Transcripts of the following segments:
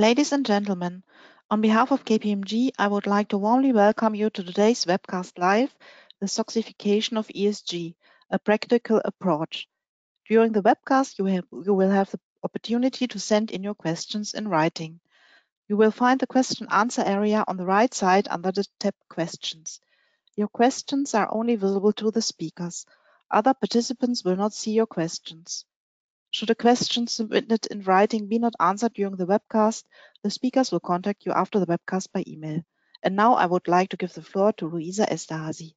Ladies and gentlemen, on behalf of KPMG, I would like to warmly welcome you to today's webcast live, The SOXification of ESG, a practical approach. During the webcast, you, you will have the opportunity to send in your questions in writing. You will find the question answer area on the right side under the tab Questions. Your questions are only visible to the speakers. Other participants will not see your questions. Should a question submitted in writing be not answered during the webcast, the speakers will contact you after the webcast by email. And now I would like to give the floor to Luisa Esterhazy.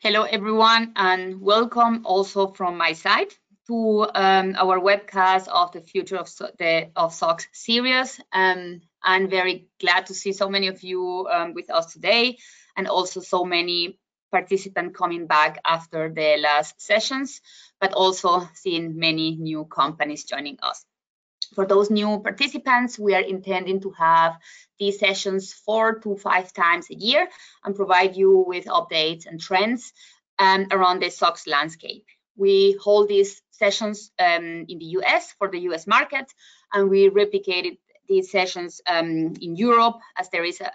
Hello, everyone, and welcome also from my side to um, our webcast of the Future of, so the, of SOX series. Um, I'm very glad to see so many of you um, with us today and also so many participants coming back after the last sessions, but also seeing many new companies joining us. For those new participants, we are intending to have these sessions four to five times a year and provide you with updates and trends um, around the SOX landscape. We hold these sessions um, in the US for the US market, and we replicated these sessions um, in Europe as there is a,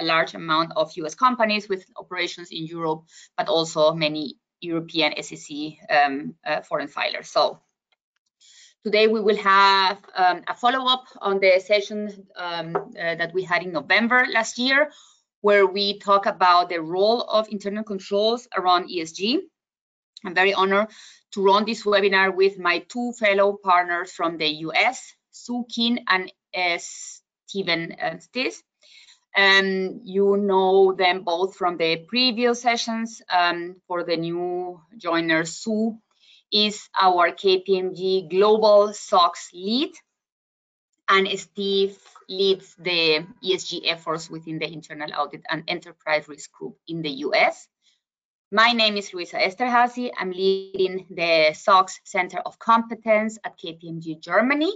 a large amount of US companies with operations in Europe, but also many European SEC um, uh, foreign filers. So today we will have um, a follow-up on the session um, uh, that we had in November last year, where we talk about the role of internal controls around ESG. I'm very honored to run this webinar with my two fellow partners from the US, Sue King and uh, Stephen uh, Stis. Um, you know them both from the previous sessions. Um, for the new joiner, Sue is our KPMG Global SOX lead, and Steve leads the ESG efforts within the Internal Audit and Enterprise Risk Group in the US. My name is Luisa Esterhazy. I'm leading the SOX Center of Competence at KPMG Germany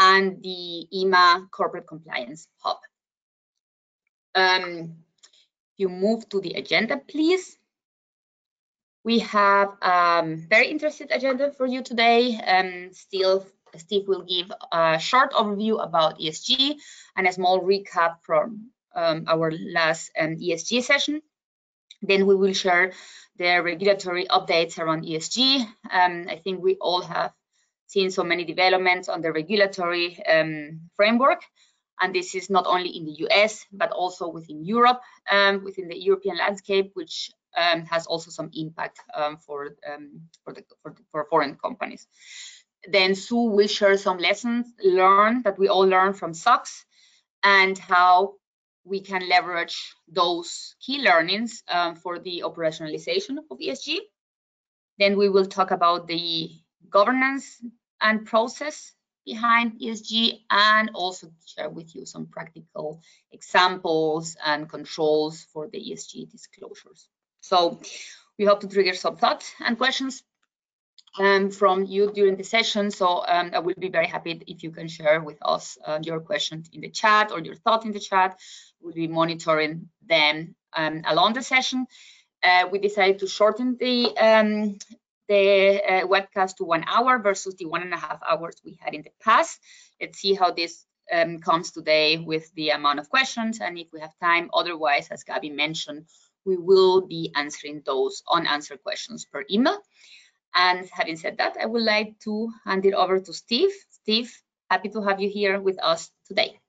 and the EMA Corporate Compliance Hub. Um, you move to the agenda, please. We have a um, very interesting agenda for you today. Um, still, Steve will give a short overview about ESG and a small recap from um, our last um, ESG session. Then we will share the regulatory updates around ESG. Um, I think we all have seen so many developments on the regulatory um, framework and this is not only in the US, but also within Europe, um, within the European landscape, which um, has also some impact um, for, um, for, the, for, for, foreign companies. Then Sue will share some lessons learned that we all learned from SOX and how we can leverage those key learnings um, for the operationalization of ESG. Then we will talk about the governance and process behind ESG and also share with you some practical examples and controls for the ESG disclosures. So we hope to trigger some thoughts and questions um, from you during the session. So um, I will be very happy if you can share with us uh, your questions in the chat or your thought in the chat. We'll be monitoring them um, along the session. Uh, we decided to shorten the um, the uh, webcast to one hour versus the one and a half hours we had in the past. Let's see how this um, comes today with the amount of questions and if we have time. Otherwise, as Gabby mentioned, we will be answering those unanswered questions per email. And having said that, I would like to hand it over to Steve. Steve, happy to have you here with us today.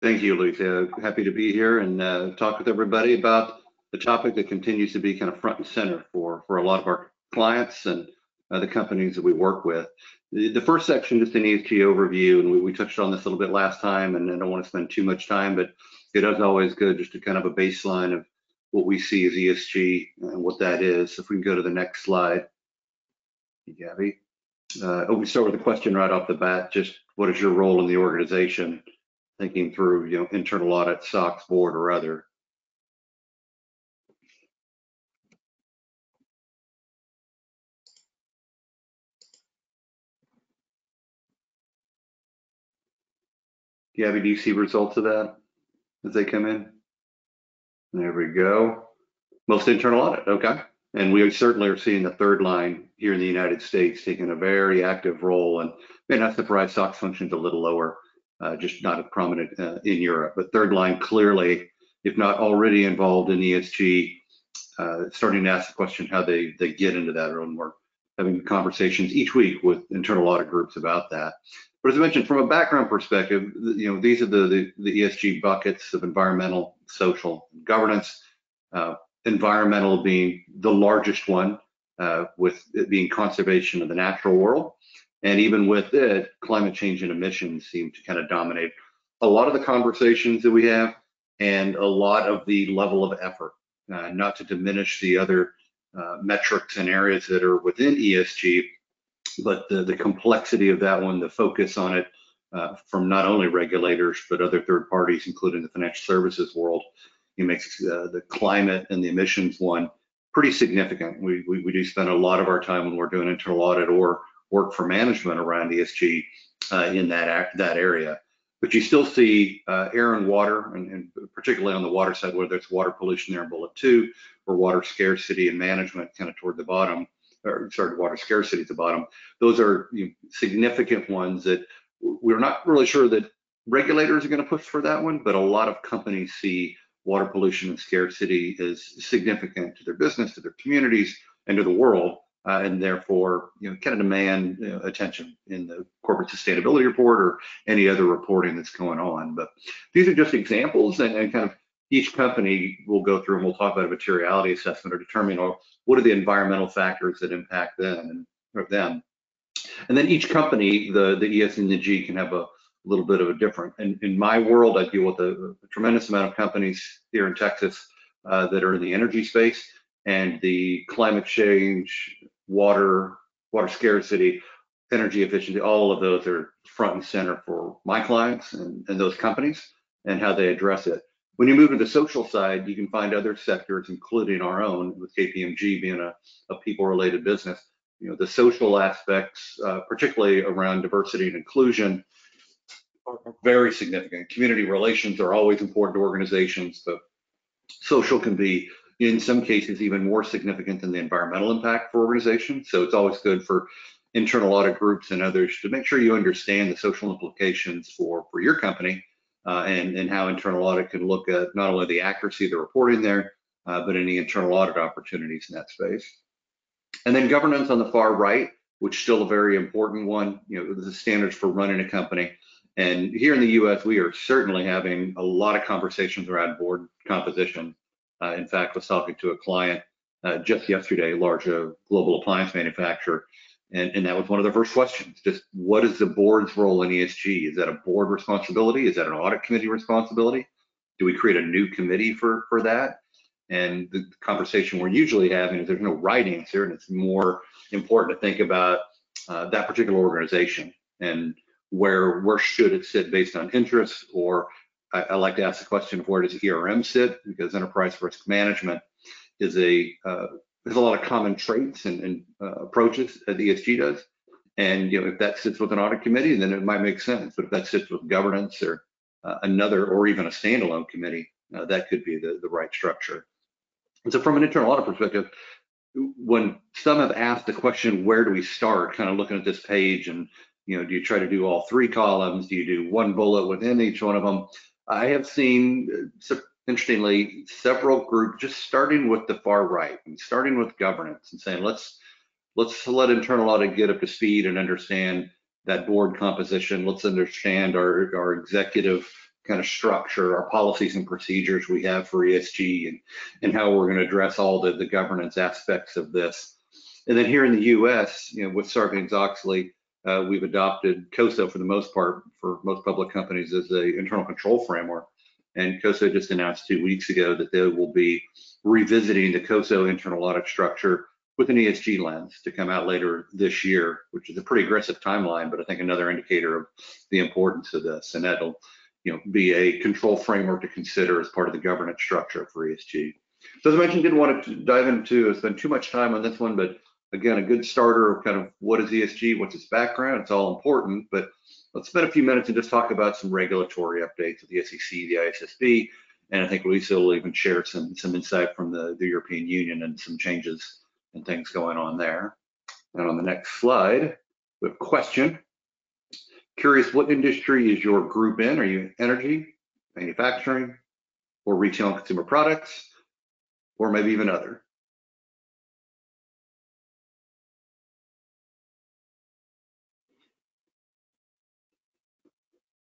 Thank you, Lucia. Happy to be here and uh, talk with everybody about the topic that continues to be kind of front and center for, for a lot of our clients and uh, the companies that we work with. The, the, first section, just an ESG overview, and we, we, touched on this a little bit last time, and I don't want to spend too much time, but it is always good just to kind of a baseline of what we see as ESG and what that is. So If we can go to the next slide, Gabby. Uh, oh, we start with a question right off the bat. Just what is your role in the organization? Thinking through, you know, internal audit, SOX board, or other. Gabby, do you see results of that as they come in? There we go. Most internal audit, okay. And we certainly are seeing the third line here in the United States taking a very active role. And may not surprise, SOX functions a little lower, uh, just not as prominent uh, in Europe. But third line clearly, if not already involved in ESG, uh, starting to ask the question how they they get into that, and we're having conversations each week with internal audit groups about that. But as I mentioned, from a background perspective, you know, these are the, the, the ESG buckets of environmental, social, governance. Uh, environmental being the largest one, uh, with it being conservation of the natural world. And even with it, climate change and emissions seem to kind of dominate a lot of the conversations that we have and a lot of the level of effort, uh, not to diminish the other uh, metrics and areas that are within ESG, but the, the complexity of that one, the focus on it uh, from not only regulators, but other third parties, including the financial services world, it makes uh, the climate and the emissions one pretty significant. We, we, we, do spend a lot of our time when we're doing internal audit or work for management around ESG uh, in that, that area. But you still see uh, air and water, and, and, particularly on the water side, whether it's water pollution there in bullet two, or water scarcity and management kind of toward the bottom, or sorry, water scarcity at the bottom. Those are you know, significant ones that we're not really sure that regulators are going to push for that one, but a lot of companies see water pollution and scarcity is significant to their business, to their communities, and to the world, uh, and therefore, you know, kind of demand you know, attention in the corporate sustainability report or any other reporting that's going on. But these are just examples, and, and kind of each company will go through and we'll talk about a materiality assessment or determine oh, what are the environmental factors that impact them and or them. And then each company, the the ES and the G can have a little bit of a different. And in my world, I deal with a, a tremendous amount of companies here in Texas uh, that are in the energy space and the climate change, water, water scarcity, energy efficiency, all of those are front and center for my clients and, and those companies and how they address it. When you move to the social side, you can find other sectors, including our own, with KPMG being a, a people-related business. You know, the social aspects, uh, particularly around diversity and inclusion, are very significant. Community relations are always important to organizations, but social can be, in some cases, even more significant than the environmental impact for organizations. So it's always good for internal audit groups and others to make sure you understand the social implications for, for your company uh, and, and how internal audit can look at not only the accuracy of the reporting there, uh, but any internal audit opportunities in that space. And then governance on the far right, which is still a very important one, you know, the standards for running a company. And here in the US, we are certainly having a lot of conversations around board composition. Uh, in fact, I was talking to a client uh, just yesterday, large uh, global appliance manufacturer, and, and that was one of the first questions. Just what is the board's role in ESG? Is that a board responsibility? Is that an audit committee responsibility? Do we create a new committee for, for that? And the conversation we're usually having is there's no right answer, and it's more important to think about uh, that particular organization and where where should it sit based on interests, or I, I, like to ask the question of where does ERM sit because enterprise risk management is a uh, there's a lot of common traits and, and uh, approaches that the ESG does and you know if that sits with an audit committee then it might make sense but if that sits with governance or uh, another or even a standalone committee uh, that could be the, the right structure and so from an internal audit perspective when some have asked the question where do we start kind of looking at this page and you know, do you try to do all three columns? Do you do one bullet within each one of them? I have seen, uh, interestingly, several groups just starting with the far right and starting with governance and saying, let's let's let internal audit get up to speed and understand that board composition. Let's understand our, our executive kind of structure, our policies and procedures we have for ESG and, and how we're going to address all the, the governance aspects of this. And then here in the US, you know, with Sarbanes-Oxley, uh, we've adopted COSO for the most part for most public companies as a internal control framework. And COSO just announced two weeks ago that they will be revisiting the COSO internal audit structure with an ESG lens to come out later this year, which is a pretty aggressive timeline, but I think another indicator of the importance of this. And that'll you know, be a control framework to consider as part of the governance structure for ESG. So as I mentioned, didn't want to dive into spend too much time on this one, but again, a good starter of kind of what is ESG, what's its background, it's all important, but let's spend a few minutes and just talk about some regulatory updates of the SEC, the ISSB, and I think Lisa will even share some some insight from the, the European Union and some changes and things going on there. And on the next slide, we have a question. Curious what industry is your group in? Are you energy, manufacturing, or retail and consumer products, or maybe even other?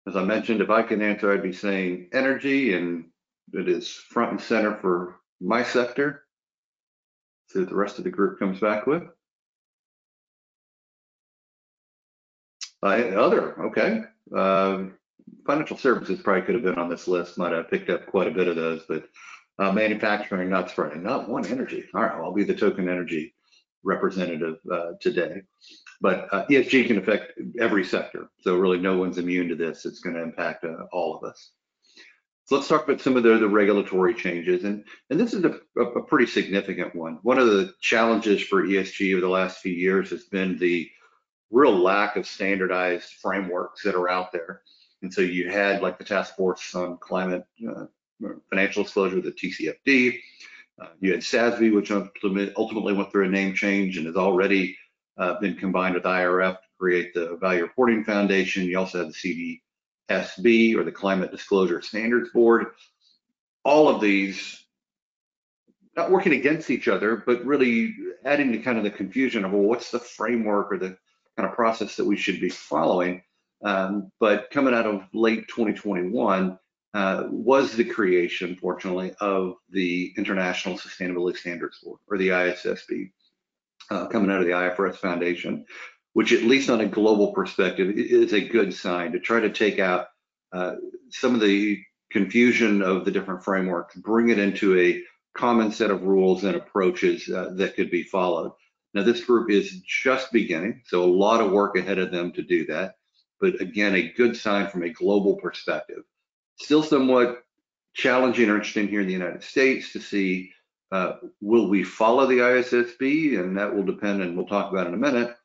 As I mentioned, if I can answer, I'd be saying energy, and it is front and center for my sector. See what the rest of the group comes back with. Uh, other, okay. Um, financial services probably could have been on this list. Might have picked up quite a bit of those, but uh, manufacturing not spreading. Not one energy. All right, I'll be the token energy representative uh, today. But uh, ESG can affect every sector, so really no one's immune to this. It's going to impact uh, all of us. So let's talk about some of the, the regulatory changes, and and this is a, a, pretty significant one. One of the challenges for ESG over the last few years has been the real lack of standardized frameworks that are out there. And so you had like the task force on climate uh, financial disclosure, the TCFD. Uh, you had SASB, which ultimately went through a name change and is already been combined with IRF to create the Value Reporting Foundation. You also have the CDSB or the Climate Disclosure Standards Board. All of these not working against each other, but really adding to kind of the confusion of, well, what's the framework or the kind of process that we should be following. Um, but coming out of late 2021 uh, was the creation, fortunately, of the International Sustainability Standards Board, or the ISSB, uh, coming out of the IFRS Foundation, which at least on a global perspective is a good sign to try to take out uh, some of the confusion of the different frameworks, bring it into a common set of rules and approaches uh, that could be followed. Now, this group is just beginning, so a lot of work ahead of them to do that. But again, a good sign from a global perspective. Still somewhat challenging or interesting here in the United States to see uh, will we follow the ISSB, and that will depend, and we'll talk about in a minute,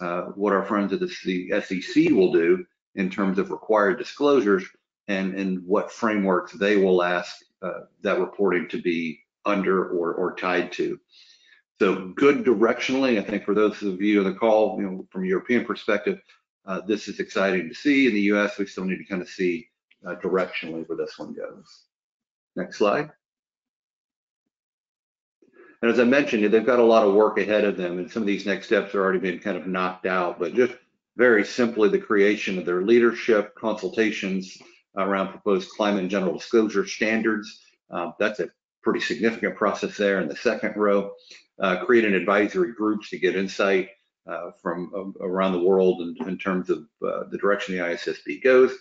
uh, what our friends at the SEC will do in terms of required disclosures and, and what frameworks they will ask uh, that reporting to be under or, or tied to. So good directionally, I think for those of you on the call, you know, from a European perspective, uh, this is exciting to see. In the US, we still need to kind of see uh, directionally where this one goes. Next slide. And as I mentioned, they've got a lot of work ahead of them, and some of these next steps are already been kind of knocked out. But just very simply, the creation of their leadership consultations around proposed climate and general disclosure standards. Uh, that's a pretty significant process there in the second row uh, creating advisory groups to get insight uh, from uh, around the world in, in terms of uh, the direction the ISSB goes,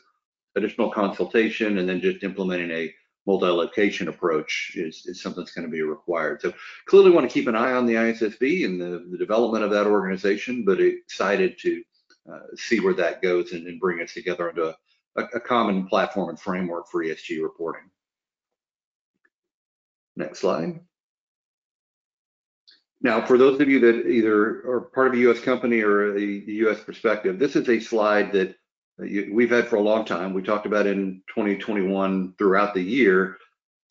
additional consultation, and then just implementing a multi-location approach is, is something that's going to be required. So clearly want to keep an eye on the ISSB and the, the development of that organization, but excited to uh, see where that goes and, and bring us together into a, a, a common platform and framework for ESG reporting. Next slide. Now, for those of you that either are part of a U.S. company or a U.S. perspective, this is a slide that we've had for a long time. We talked about in 2021 throughout the year,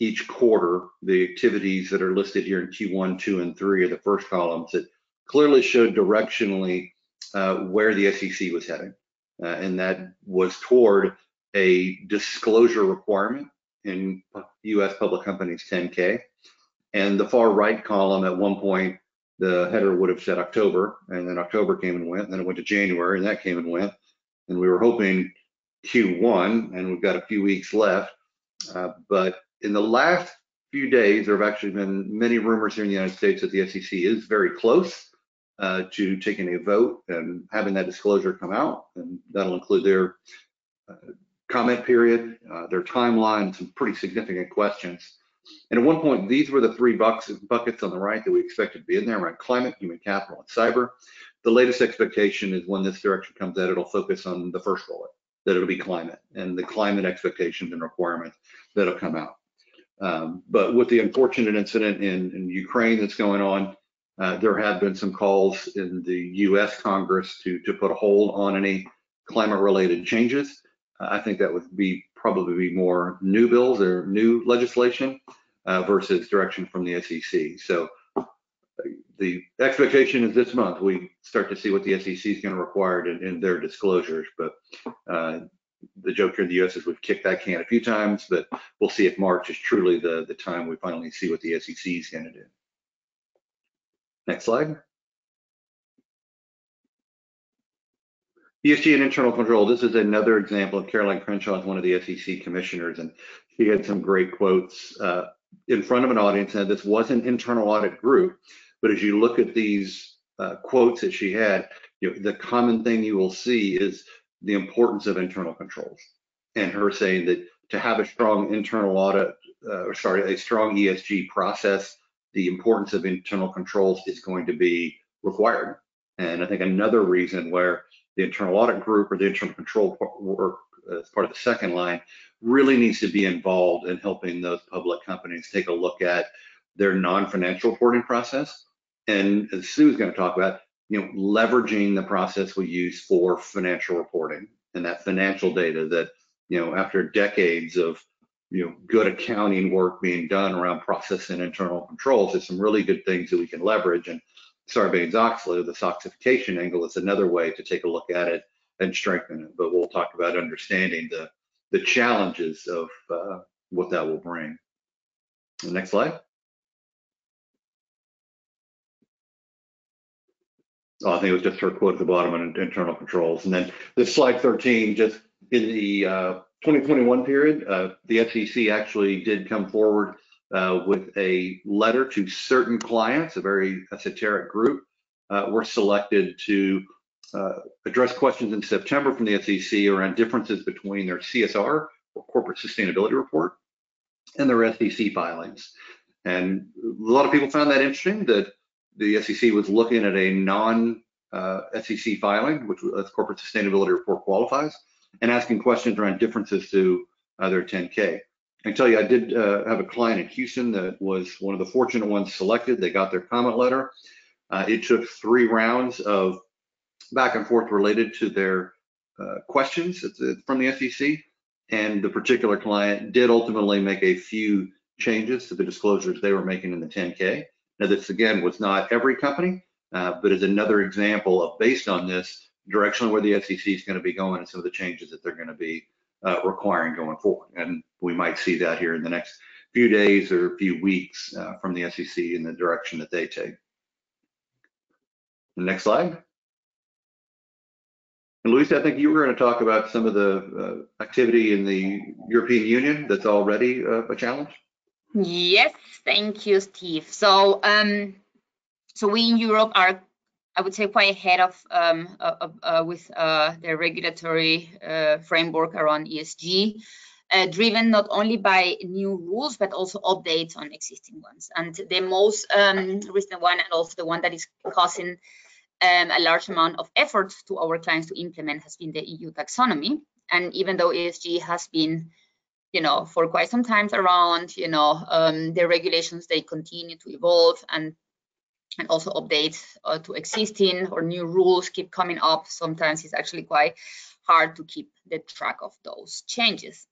each quarter, the activities that are listed here in Q1, 2, and 3 are the first columns that clearly showed directionally uh, where the SEC was heading. Uh, and that was toward a disclosure requirement in U.S. public companies 10K and the far right column at one point, the header would have said October, and then October came and went, and then it went to January, and that came and went. And we were hoping Q1, and we've got a few weeks left. Uh, but in the last few days, there have actually been many rumors here in the United States that the SEC is very close uh, to taking a vote and having that disclosure come out, and that'll include their uh, comment period, uh, their timeline, some pretty significant questions. And at one point, these were the three buckets on the right that we expected to be in there around climate, human capital, and cyber. The latest expectation is when this direction comes out, it'll focus on the first bullet, that it'll be climate and the climate expectations and requirements that'll come out. Um, but with the unfortunate incident in, in Ukraine that's going on, uh, there have been some calls in the U.S. Congress to to put a hold on any climate-related changes. Uh, I think that would be probably be more new bills or new legislation uh, versus direction from the SEC. So the expectation is this month we start to see what the SEC is going to require in, in their disclosures. But uh, the joke here in the U.S. is we've kicked that can a few times, but we'll see if March is truly the the time we finally see what the SEC is going to do. Next slide. ESG and internal control. This is another example of Caroline Crenshaw as one of the SEC commissioners, and she had some great quotes uh, in front of an audience. And this was an internal audit group, but as you look at these uh, quotes that she had, you know, the common thing you will see is the importance of internal controls, and her saying that to have a strong internal audit, uh, or sorry, a strong ESG process, the importance of internal controls is going to be required. And I think another reason where the internal audit group or the internal control work as part of the second line really needs to be involved in helping those public companies take a look at their non-financial reporting process. And as Sue's going to talk about, you know, leveraging the process we use for financial reporting and that financial data that, you know, after decades of, you know, good accounting work being done around process and internal controls, there's some really good things that we can leverage. And Sarbanes-Oxley, the SOXification angle is another way to take a look at it and strengthen it. But we'll talk about understanding the the challenges of uh, what that will bring. Next slide. Oh, I think it was just her quote at the bottom on internal controls. And then this slide 13, just in the uh, 2021 period, uh, the SEC actually did come forward uh, with a letter to certain clients, a very esoteric group, uh, were selected to uh, address questions in September from the SEC around differences between their CSR or corporate sustainability report and their SEC filings. And a lot of people found that interesting that the SEC was looking at a non uh, SEC filing, which was corporate sustainability report qualifies, and asking questions around differences to uh, their 10K. I can tell you, I did uh, have a client in Houston that was one of the fortunate ones selected. They got their comment letter. Uh, it took three rounds of back and forth related to their uh, questions from the SEC, and the particular client did ultimately make a few changes to the disclosures they were making in the 10K. Now, this again was not every company, uh, but is another example of based on this directionally where the SEC is going to be going and some of the changes that they're going to be uh, requiring going forward. And we might see that here in the next few days or a few weeks uh, from the SEC in the direction that they take. The next slide. And Luis, I think you were going to talk about some of the uh, activity in the European Union that's already uh, a challenge. Yes, thank you, Steve. So, um, so we in Europe are I would say quite ahead of um, uh, uh, with uh, the regulatory uh, framework around ESG, uh, driven not only by new rules but also updates on existing ones. And the most um, recent one, and also the one that is causing um, a large amount of effort to our clients to implement, has been the EU taxonomy. And even though ESG has been you know, for quite some time around, you know, um, the regulations, they continue to evolve and and also updates uh, to existing or new rules keep coming up. Sometimes it's actually quite hard to keep the track of those changes.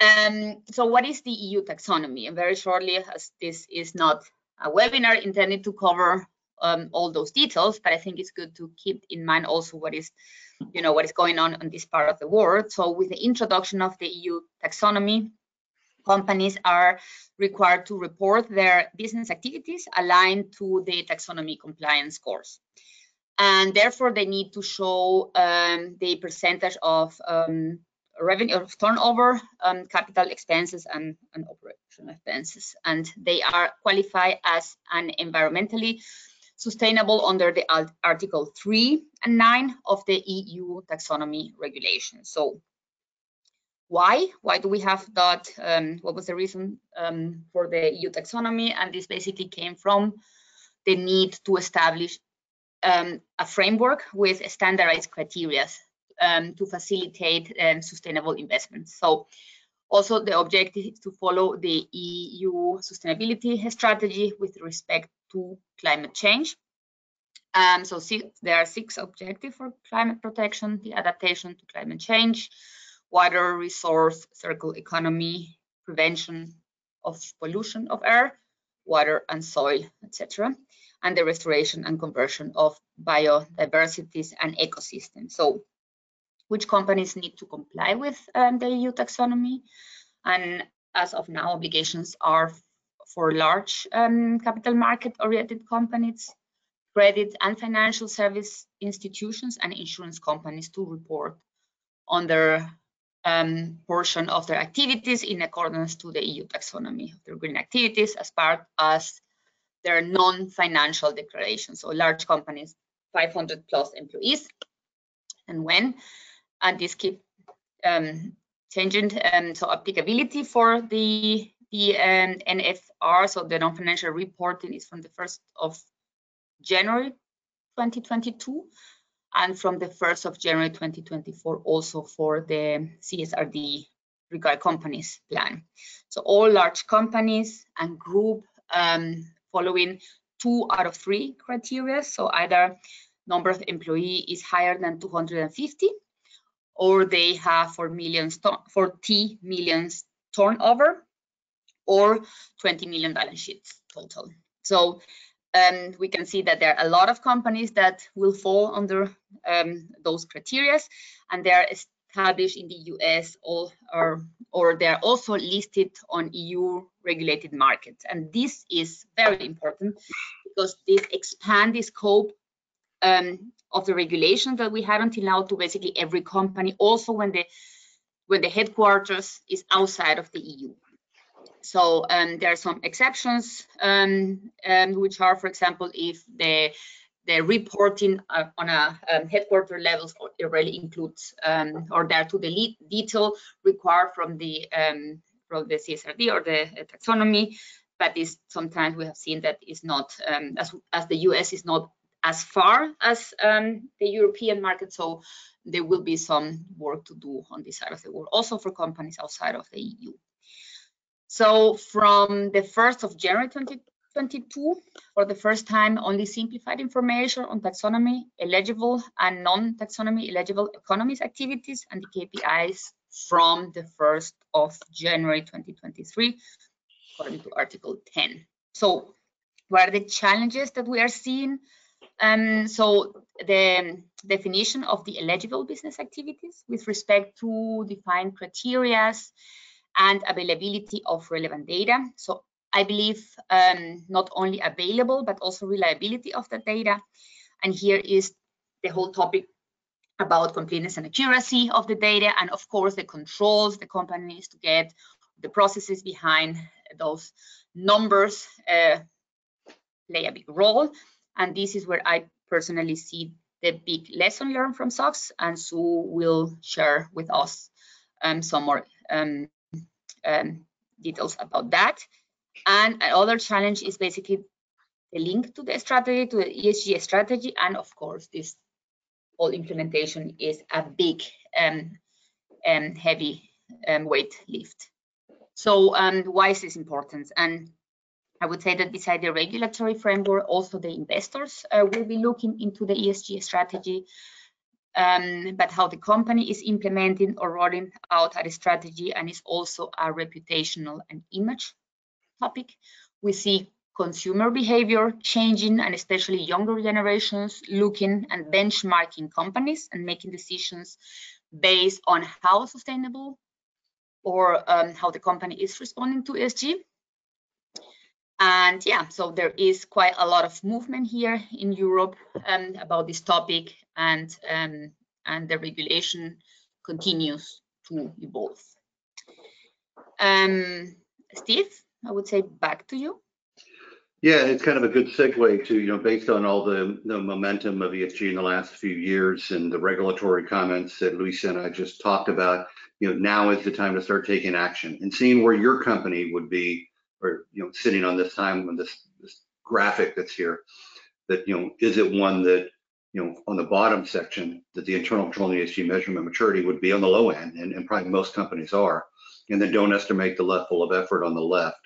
Um, so what is the EU taxonomy? And very shortly, as this is not a webinar intended to cover um, all those details, but I think it's good to keep in mind also what is, you know, what is going on in this part of the world. So with the introduction of the EU taxonomy, companies are required to report their business activities aligned to the taxonomy compliance scores. And therefore, they need to show um, the percentage of um, revenue of turnover, um, capital expenses, and, and operational expenses. And they are qualified as an environmentally sustainable under the Article 3 and 9 of the EU taxonomy regulation. So why? Why do we have that? Um, what was the reason um, for the EU taxonomy? And this basically came from the need to establish um, a framework with standardized criteria um, to facilitate um, sustainable investments. So also the objective is to follow the EU sustainability strategy with respect to climate change. Um, so there are six objectives for climate protection, the adaptation to climate change, water resource circle economy, prevention of pollution of air, water and soil, etc., and the restoration and conversion of biodiversities and ecosystems. So which companies need to comply with um, the EU taxonomy. And as of now, obligations are for large um, capital market oriented companies, credit and financial service institutions, and insurance companies to report on their um, portion of their activities in accordance to the EU taxonomy of their green activities as part as their non-financial declarations. So large companies, 500 plus employees, and when, and this keep um, changing. Um, so applicability for the the um, NFR, so the non-financial reporting, is from the 1st of January 2022 and from the 1st of January 2024 also for the CSRD regard companies plan. So all large companies and group um, following two out of three criteria. So either number of employee is higher than 250 or they have 4 million 40 millions turnover or 20 million balance sheets total. So um, we can see that there are a lot of companies that will fall under um, those criteria and they are established in the US or, or, or they are also listed on EU regulated markets. And this is very important because this expand the scope um, of the regulation that we had until now to basically every company, also when the when the headquarters is outside of the EU. So um, there are some exceptions, um, um, which are, for example, if the the reporting uh, on a um, headquarter levels really includes um, or there to the detail required from the um, from the CSRD or the uh, taxonomy, but is sometimes we have seen that is not as as the US is not as far as um, the European market, so there will be some work to do on this side of the world, also for companies outside of the EU. So from the 1st of January 2022, for the first time, only simplified information on taxonomy eligible and non-taxonomy eligible economies activities and the KPIs from the 1st of January 2023, according to Article 10. So what are the challenges that we are seeing? Um, so the definition of the eligible business activities with respect to defined criterias and availability of relevant data. So I believe um, not only available, but also reliability of the data. And here is the whole topic about completeness and accuracy of the data, and of course the controls the company needs to get, the processes behind those numbers uh, play a big role. And this is where I personally see the big lesson learned from SOX, and Sue will share with us um, some more um, um, details about that. And another challenge is basically the link to the strategy, to the ESG strategy, and of course, this whole implementation is a big um, um, heavy um, weight lift. So why is this important? And I would say that beside the regulatory framework, also the investors uh, will be looking into the ESG strategy um, but how the company is implementing or rolling out a strategy and is also a reputational and image topic. We see consumer behavior changing and especially younger generations looking and benchmarking companies and making decisions based on how sustainable or um, how the company is responding to ESG. And yeah, so there is quite a lot of movement here in Europe um, about this topic and, um, and the regulation continues to evolve. Um, Steve, I would say back to you. Yeah, it's kind of a good segue to, you know, based on all the, the momentum of ESG in the last few years and the regulatory comments that Luisa and I just talked about, you know, now is the time to start taking action and seeing where your company would be or you know sitting on this time on this, this graphic that's here that you know is it one that you know on the bottom section that the internal control and ESG measurement maturity would be on the low end and, and probably most companies are and then don't estimate the level of effort on the left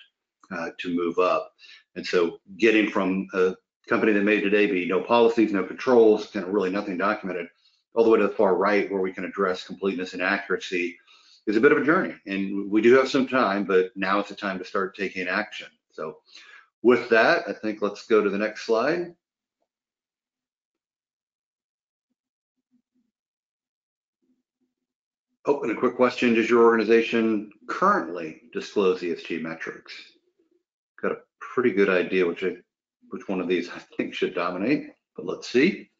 uh, to move up. And so getting from a company that may today be no policies no controls kind of really nothing documented all the way to the far right where we can address completeness and accuracy is a bit of a journey and we do have some time, but now it's the time to start taking action. So with that, I think let's go to the next slide. Oh, and a quick question, does your organization currently disclose ESG metrics? Got a pretty good idea which, I, which one of these I think should dominate, but let's see.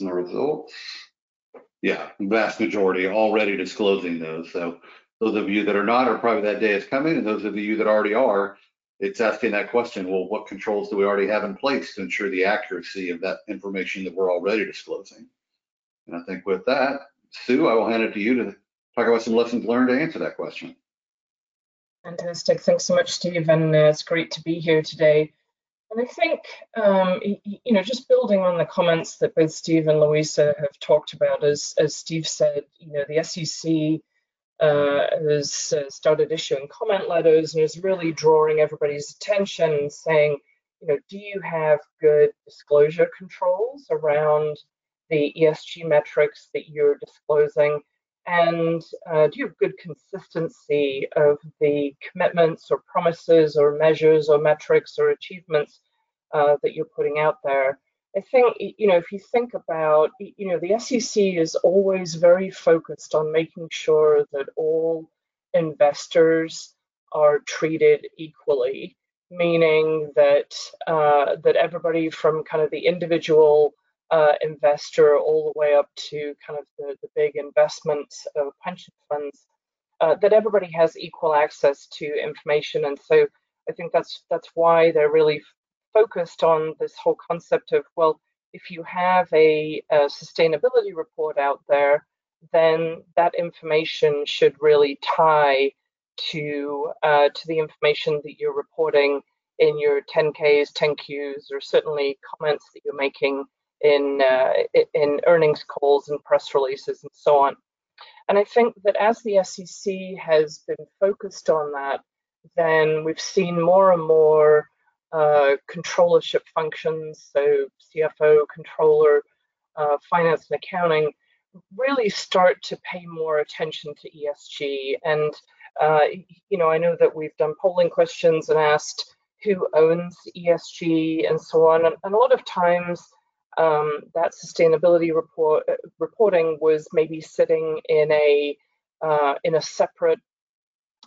The results, yeah, vast majority already disclosing those. So those of you that are not are probably that day is coming, and those of you that already are, it's asking that question, well, what controls do we already have in place to ensure the accuracy of that information that we're already disclosing? And I think with that, Sue, I will hand it to you to talk about some lessons learned to answer that question. Fantastic. Thanks so much, Steve. And uh, it's great to be here today. And I think, um, you know, just building on the comments that both Steve and Louisa have talked about, as, as Steve said, you know, the SEC uh, has uh, started issuing comment letters and is really drawing everybody's attention and saying, you know, do you have good disclosure controls around the ESG metrics that you're disclosing? And uh, do you have good consistency of the commitments or promises or measures or metrics or achievements uh, that you're putting out there? I think, you know, if you think about, you know, the SEC is always very focused on making sure that all investors are treated equally, meaning that uh, that everybody from kind of the individual uh, investor all the way up to kind of the, the big investment uh, pension funds, uh, that everybody has equal access to information. And so I think that's that's why they're really focused on this whole concept of, well, if you have a, a sustainability report out there, then that information should really tie to uh, to the information that you're reporting in your 10Ks, 10Qs, or certainly comments that you're making in uh, in earnings calls and press releases and so on. And I think that as the SEC has been focused on that, then we've seen more and more uh, controllership functions, so CFO, controller, uh, finance and accounting, really start to pay more attention to ESG. And, uh, you know, I know that we've done polling questions and asked who owns ESG and so on. And, and a lot of times um, that sustainability report uh, reporting was maybe sitting in a uh, in a separate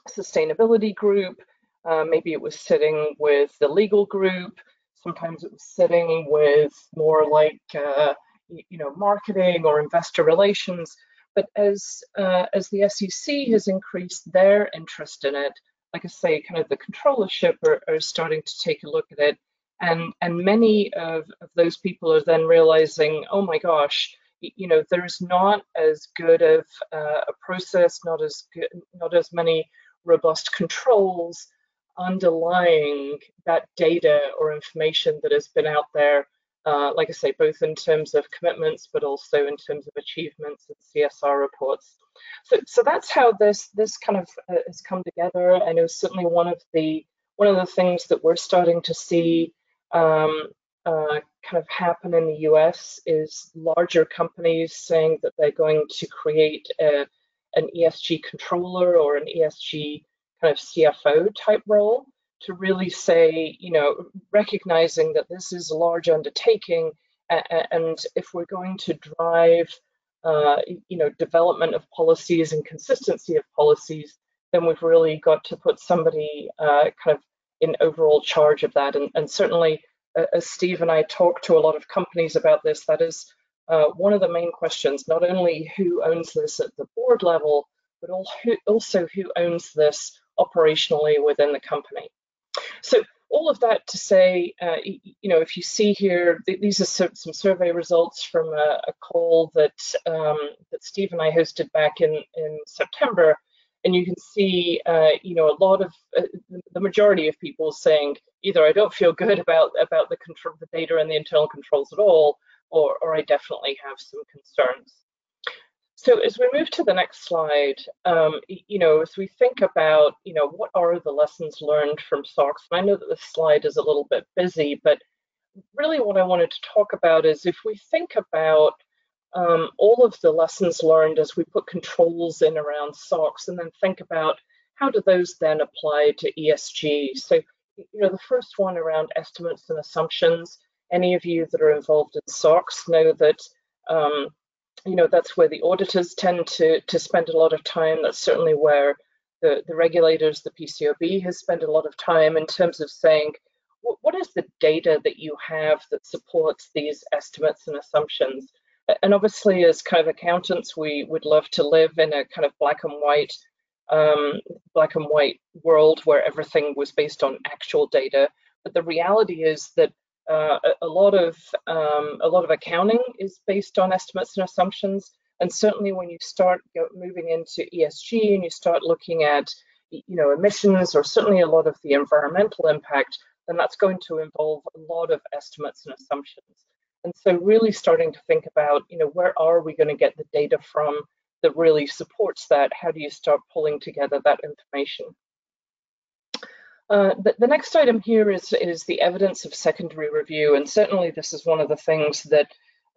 sustainability group uh, maybe it was sitting with the legal group. Sometimes it was sitting with more like, uh, you know, marketing or investor relations. But as uh, as the SEC has increased their interest in it, like I say, kind of the controllership are, are starting to take a look at it, and and many of, of those people are then realizing, oh my gosh, you know, there's not as good of uh, a process, not as good, not as many robust controls underlying that data or information that has been out there, uh, like I say, both in terms of commitments, but also in terms of achievements and CSR reports. So, so that's how this this kind of uh, has come together. I know certainly one of the one of the things that we're starting to see um, uh, kind of happen in the US is larger companies saying that they're going to create a, an ESG controller or an ESG kind of CFO type role to really say, you know, recognizing that this is a large undertaking, and if we're going to drive, uh, you know, development of policies and consistency of policies, then we've really got to put somebody uh, kind of in overall charge of that. And, and certainly, uh, as Steve and I talk to a lot of companies about this, that is uh, one of the main questions. Not only who owns this at the board level, but also who owns this operationally within the company. So all of that to say, uh, you know, if you see here, these are some survey results from a, a call that um, that Steve and I hosted back in in September, and you can see, uh, you know, a lot of uh, the majority of people saying either I don't feel good about about the control, the data and the internal controls at all, or or I definitely have some concerns. So as we move to the next slide, um, you know, as we think about, you know, what are the lessons learned from SOX? And I know that this slide is a little bit busy, but really what I wanted to talk about is if we think about um, all of the lessons learned as we put controls in around SOX and then think about how do those then apply to ESG. So, you know, the first one around estimates and assumptions, any of you that are involved in SOX know that, um, you know, that's where the auditors tend to, to spend a lot of time. That's certainly where the, the regulators, the PCAOB, has spent a lot of time in terms of saying, what is the data that you have that supports these estimates and assumptions? And obviously, as kind of accountants, we would love to live in a kind of black and white, um, black and white world where everything was based on actual data. But the reality is that uh, a, a, lot of um, a lot of accounting is based on estimates and assumptions. And certainly, when you start moving into ESG and you start looking at you know emissions or certainly a lot of the environmental impact, then that's going to involve a lot of estimates and assumptions. And so really starting to think about, you know, where are we going to get the data from that really supports that? How do you start pulling together that information? Uh, the, the, next item here is, is the evidence of secondary review. And certainly this is one of the things that,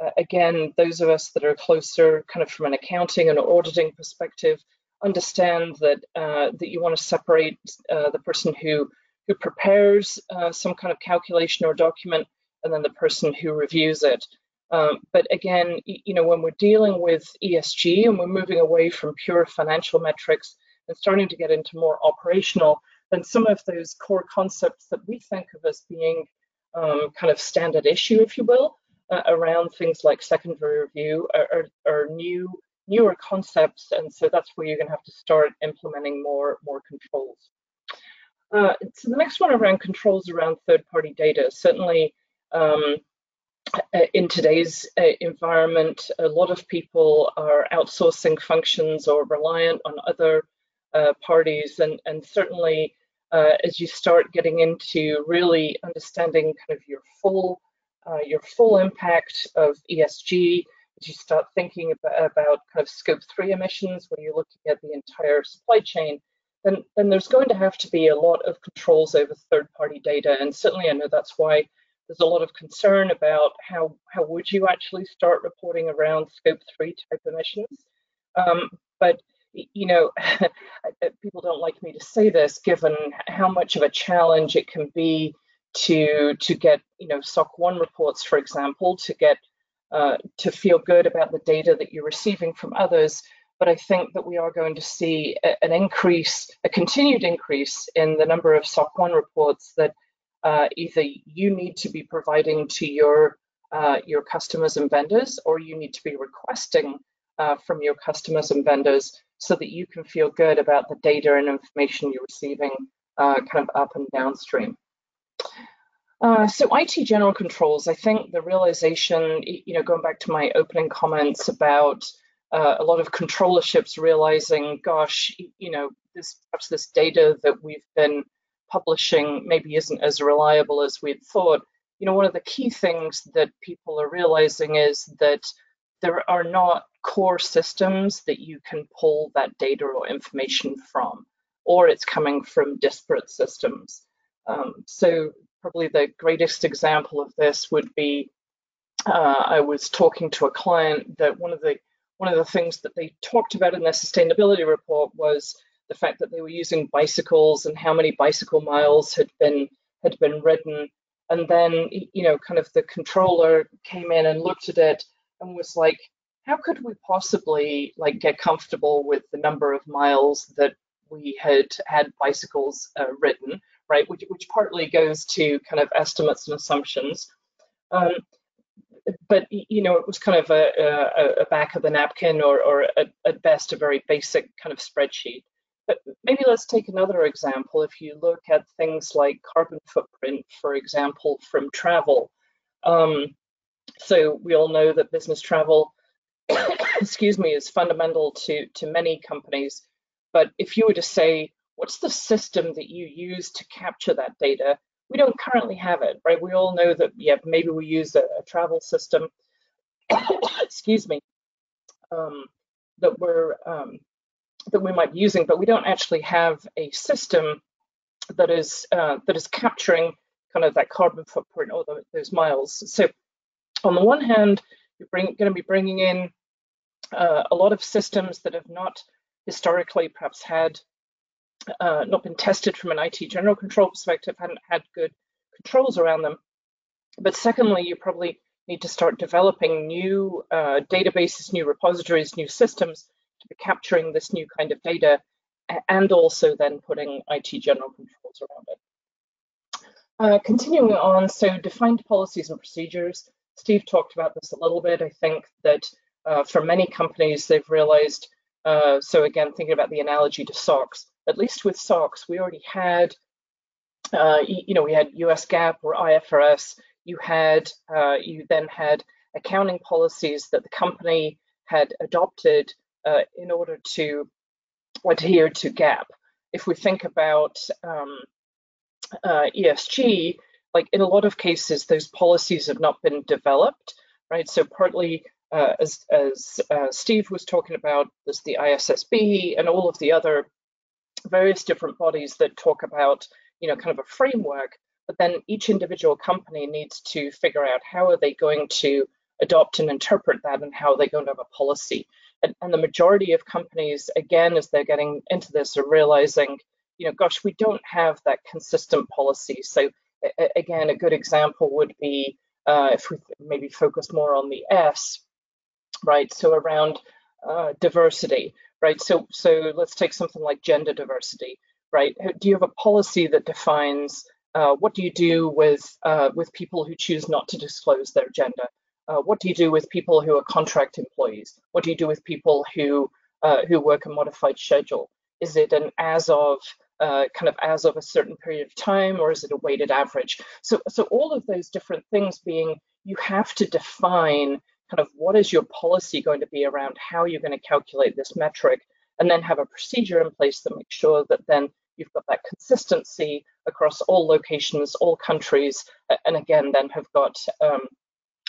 uh, again, those of us that are closer kind of from an accounting and auditing perspective understand that, uh, that you want to separate uh, the person who who prepares uh, some kind of calculation or document and then the person who reviews it. Um, but again, you know, when we're dealing with ESG and we're moving away from pure financial metrics and starting to get into more operational, then some of those core concepts that we think of as being um, kind of standard issue, if you will, uh, around things like secondary review are, are, are, new, newer concepts, and so that's where you're going to have to start implementing more, more controls. Uh, so the next one around controls around third-party data. Certainly, um, uh, in today's uh, environment, a lot of people are outsourcing functions or reliant on other uh, parties, and, and certainly uh, as you start getting into really understanding kind of your full uh, your full impact of ESG, as you start thinking about, about kind of scope three emissions, where you're looking at the entire supply chain, then, then there's going to have to be a lot of controls over third-party data. And certainly I know that's why there's a lot of concern about how, how would you actually start reporting around scope three type emissions. Um, but you know, people don't like me to say this, given how much of a challenge it can be to to get you know SOC one reports, for example, to get uh, to feel good about the data that you're receiving from others but I think that we are going to see an increase, a continued increase in the number of SOC 1 reports that uh, either you need to be providing to your uh, your customers and vendors, or you need to be requesting uh, from your customers and vendors so that you can feel good about the data and information you're receiving uh, kind of up and downstream. Uh, so IT general controls, I think the realization, you know, going back to my opening comments about uh, a lot of controllerships realizing, gosh, you know, this perhaps this data that we've been publishing maybe isn't as reliable as we'd thought. You know, one of the key things that people are realizing is that there are not core systems that you can pull that data or information from, or it's coming from disparate systems. Um, so probably the greatest example of this would be uh, I was talking to a client that one of the one of the things that they talked about in their sustainability report was the fact that they were using bicycles and how many bicycle miles had been had been ridden. And then you know kind of the controller came in and looked at it and was like how could we possibly like get comfortable with the number of miles that we had had bicycles uh, ridden right? Which, which partly goes to kind of estimates and assumptions. Um, but you know, it was kind of a, a, a back of the napkin or, or a, at best a very basic kind of spreadsheet. But maybe let's take another example. If you look at things like carbon footprint, for example, from travel. Um, so we all know that business travel, excuse me, is fundamental to, to many companies. But if you were to say, what's the system that you use to capture that data? we don't currently have it, right? We all know that, yeah, maybe we use a, a travel system, excuse me, um, that we're um, that we might be using, but we don't actually have a system that is uh, that is capturing kind of that carbon footprint or the, those miles. So on the one hand, you're going to be bringing in uh, a lot of systems that have not historically perhaps had uh, not been tested from an IT general control perspective, hadn't had good controls around them. But secondly, you probably need to start developing new uh, databases, new repositories, new systems capturing this new kind of data and also then putting IT general controls around it. Uh, continuing on, so defined policies and procedures. Steve talked about this a little bit. I think that uh, for many companies, they've realized, uh, so again, thinking about the analogy to SOX, at least with SOX, we already had, uh, you know, we had US GAAP or IFRS, you had, uh, you then had accounting policies that the company had adopted uh, in order to adhere to GAAP. If we think about um, uh, ESG, like in a lot of cases, those policies have not been developed, right? So partly, uh, as, as uh, Steve was talking about, there's the ISSB and all of the other various different bodies that talk about, you know, kind of a framework, but then each individual company needs to figure out how are they going to adopt and interpret that and how are they going to have a policy. And, the majority of companies, again, as they're getting into this, are realizing, you know, gosh, we don't have that consistent policy. So again, a good example would be uh, if we maybe focus more on the S, right? So around uh, diversity, right? So so let's take something like gender diversity, right? Do you have a policy that defines uh, what do you do with uh, with people who choose not to disclose their gender? Uh, what do you do with people who are contract employees? What do you do with people who uh, who work a modified schedule? Is it an as of uh, kind of as of a certain period of time, or is it a weighted average? So, so all of those different things being, you have to define kind of what is your policy going to be around how you're going to calculate this metric, and then have a procedure in place to make sure that then you've got that consistency across all locations, all countries, and again, then have got um,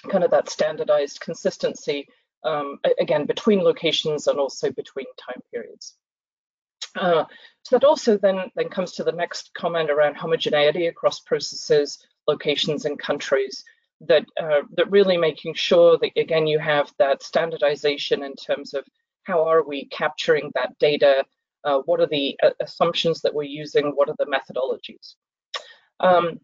kind of that standardized consistency, um, again, between locations and also between time periods. Uh, so that also then, then comes to the next comment around homogeneity across processes, locations, and countries. That uh, that really making sure that again you have that standardization in terms of how are we capturing that data, uh, what are the uh, assumptions that we're using, what are the methodologies. Um,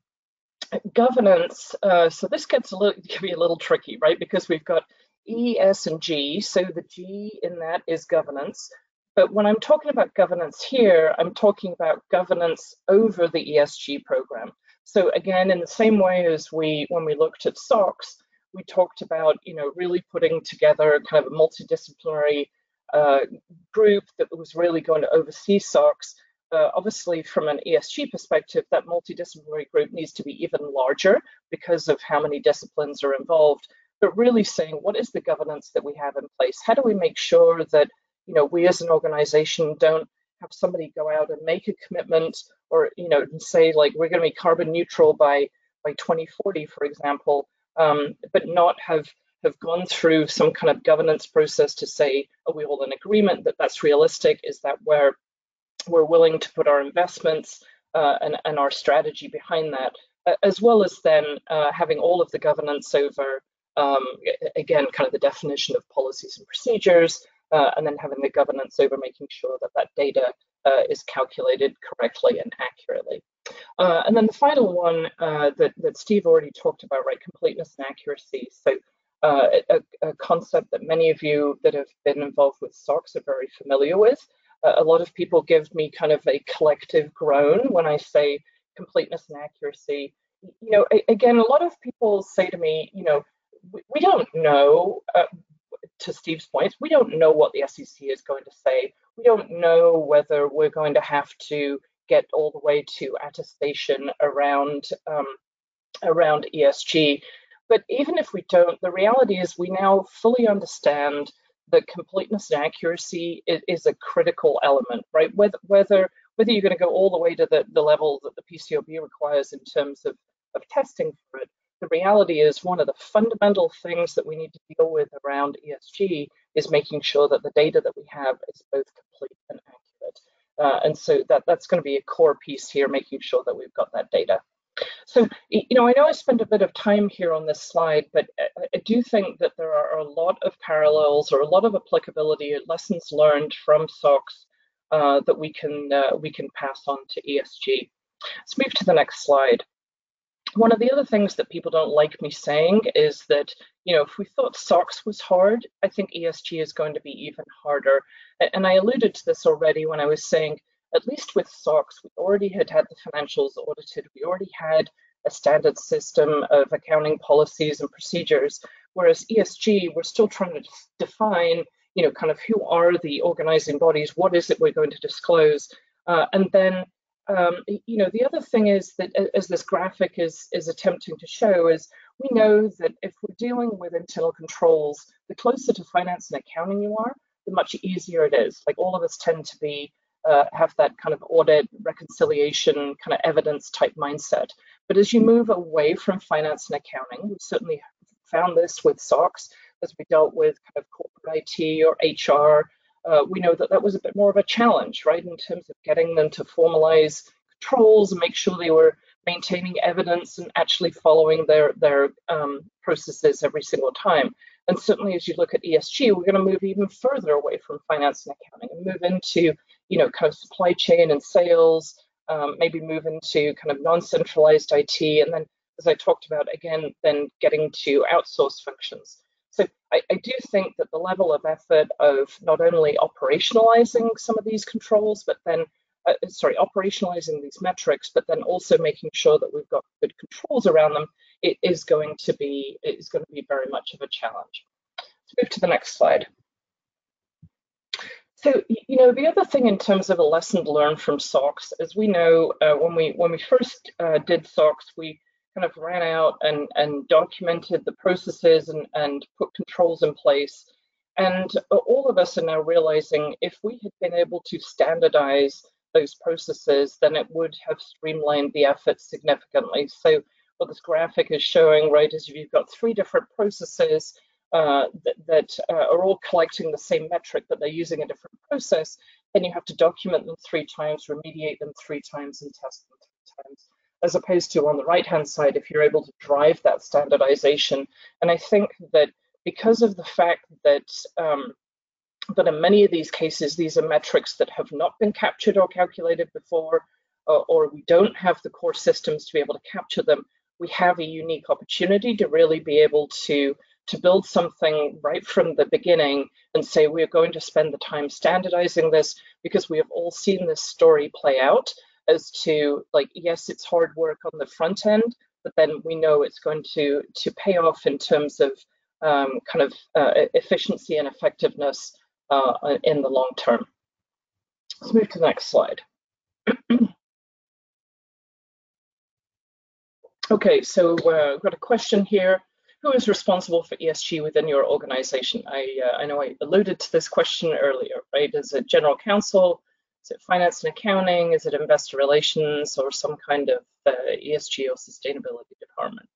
governance. Uh, so this gets a little can be a little tricky, right? Because we've got E, S, and G. So the G in that is governance. But when I'm talking about governance here, I'm talking about governance over the ESG program. So again, in the same way as we, when we looked at SOX, we talked about, you know, really putting together kind of a multidisciplinary uh, group that was really going to oversee SOX. Uh, obviously, from an ESG perspective, that multidisciplinary group needs to be even larger because of how many disciplines are involved. But really saying, what is the governance that we have in place? How do we make sure that you know, we as an organization don't have somebody go out and make a commitment or, you know, and say like we're going to be carbon neutral by by 2040, for example, um, but not have have gone through some kind of governance process to say, are we all in agreement that that's realistic? Is that where we're willing to put our investments uh, and, and our strategy behind that, as well as then uh, having all of the governance over, um, again, kind of the definition of policies and procedures, uh, and then having the governance over making sure that that data uh, is calculated correctly and accurately. Uh, and then the final one uh, that, that Steve already talked about, right, completeness and accuracy. So a, a, concept that many of you that have been involved with SOX are very familiar with. A lot of people give me kind of a collective groan when I say completeness and accuracy. You know, again, a lot of people say to me, you know, we, we don't know uh, to Steve's point, we don't know what the SEC is going to say. We don't know whether we're going to have to get all the way to attestation around um, around ESG. But even if we don't, the reality is we now fully understand that completeness and accuracy is, is a critical element, right? Whether whether whether you're going to go all the way to the, the level that the PCAOB requires in terms of, of testing for it, the reality is one of the fundamental things that we need to deal with around ESG is making sure that the data that we have is both complete and accurate. Uh, and so that, that's going to be a core piece here, making sure that we've got that data. So, you know, I know I spent a bit of time here on this slide, but I do think that there are a lot of parallels or a lot of applicability lessons learned from SOX uh, that we can uh, we can pass on to ESG. Let's move to the next slide. One of the other things that people don't like me saying is that, you know, if we thought SOX was hard, I think ESG is going to be even harder. And I alluded to this already when I was saying, at least with SOX, we already had had the financials audited. We already had a standard system of accounting policies and procedures. Whereas ESG, we're still trying to define, you know, kind of who are the organizing bodies, what is it we're going to disclose, uh, and then um, you know, the other thing is that as this graphic is, is attempting to show is we know that if we're dealing with internal controls, the closer to finance and accounting you are, the much easier it is. Like all of us tend to be uh, have that kind of audit, reconciliation, kind of evidence type mindset. But as you move away from finance and accounting, we certainly found this with SOX as we dealt with kind of corporate IT or HR uh, we know that that was a bit more of a challenge, right, in terms of getting them to formalize controls and make sure they were maintaining evidence and actually following their their um, processes every single time. And certainly, as you look at ESG, we're going to move even further away from finance and accounting and move into, you know, kind of supply chain and sales. Um, maybe move into kind of non-centralized IT, and then, as I talked about again, then getting to outsource functions. So I, I, do think that the level of effort of not only operationalizing some of these controls, but then, uh, sorry, operationalizing these metrics, but then also making sure that we've got good controls around them, it is going to be it is going to be very much of a challenge. Let's move to the next slide. So, you know, the other thing in terms of a lesson learned from SOX, as we know, uh, when we when we first uh, did SOX, we kind of ran out and, and documented the processes and, and put controls in place. And all of us are now realizing if we had been able to standardize those processes, then it would have streamlined the effort significantly. So what this graphic is showing, right, is you've got three different processes uh, that, that uh, are all collecting the same metric, but they're using a different process, then you have to document them three times, remediate them three times, and test them three times as opposed to on the right hand side if you're able to drive that standardization. And I think that because of the fact that um, that in many of these cases, these are metrics that have not been captured or calculated before, uh, or we don't have the core systems to be able to capture them, we have a unique opportunity to really be able to to build something right from the beginning and say we're going to spend the time standardizing this because we have all seen this story play out as to like yes it's hard work on the front end but then we know it's going to to pay off in terms of um, kind of uh, efficiency and effectiveness uh, in the long term. Let's move to the next slide. Okay so uh, I've got a question here who is responsible for ESG within your organization? I, uh, I know I alluded to this question earlier, right? Is it general counsel? Is it finance and accounting? Is it investor relations or some kind of uh, ESG or sustainability department?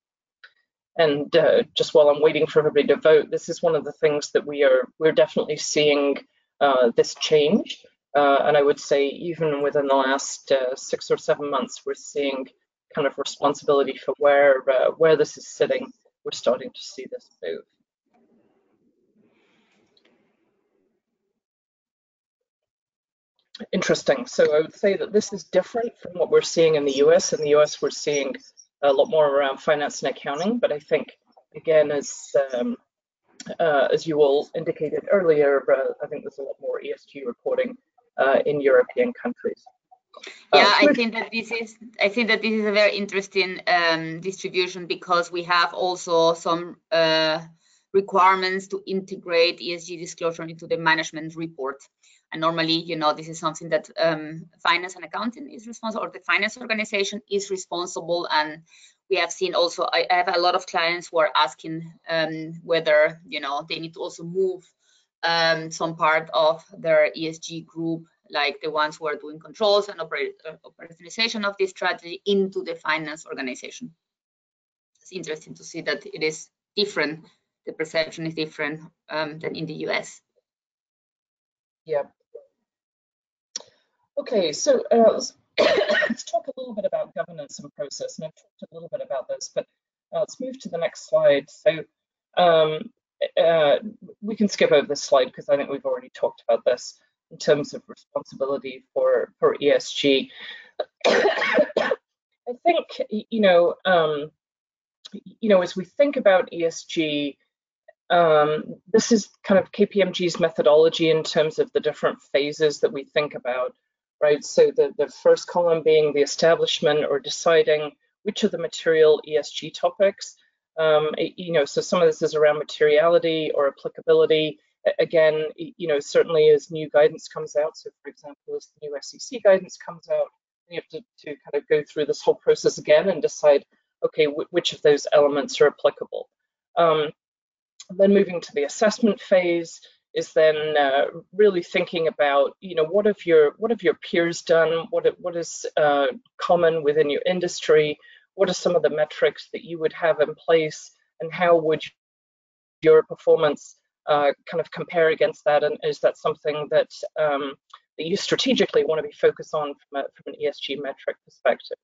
And uh, just while I'm waiting for everybody to vote, this is one of the things that we are we're definitely seeing uh, this change. Uh, and I would say even within the last uh, six or seven months, we're seeing kind of responsibility for where where this is sitting. We're starting to see this move. Interesting. So I would say that this is different from what we're seeing in the US. In the US, we're seeing a lot more around finance and accounting, but I think, again, as um, uh, as you all indicated earlier, uh, I think there's a lot more ESG reporting uh, in European countries. Uh, yeah, I think that this is I think that this is a very interesting um, distribution because we have also some uh, requirements to integrate ESG disclosure into the management report. And normally, you know, this is something that um, finance and accounting is responsible, or the finance organization is responsible. And we have seen also, I have a lot of clients who are asking um, whether, you know, they need to also move um, some part of their ESG group, like the ones who are doing controls and uh, operationalization of this strategy into the finance organization. It's interesting to see that it is different. The perception is different um, than in the US. Yeah, Okay, so uh, let's talk a little bit about governance and process. And I've talked a little bit about this, but uh, let's move to the next slide. So um, uh, we can skip over this slide because I think we've already talked about this in terms of responsibility for, for ESG. I think, you know, um, you know, as we think about ESG, um, this is kind of KPMG's methodology in terms of the different phases that we think about, right? So the, the first column being the establishment or deciding which of the material ESG topics. Um, you know, so some of this is around materiality or applicability. Again, you know, certainly as new guidance comes out, so for example, as the new SEC guidance comes out, you have to, to kind of go through this whole process again and decide, okay, which of those elements are applicable. Um, then moving to the assessment phase is then uh, really thinking about, you know, what have your what have your peers done? What what is uh, common within your industry? What are some of the metrics that you would have in place, and how would your performance uh, kind of compare against that? And is that something that um, that you strategically want to be focused on from, a, from an ESG metric perspective.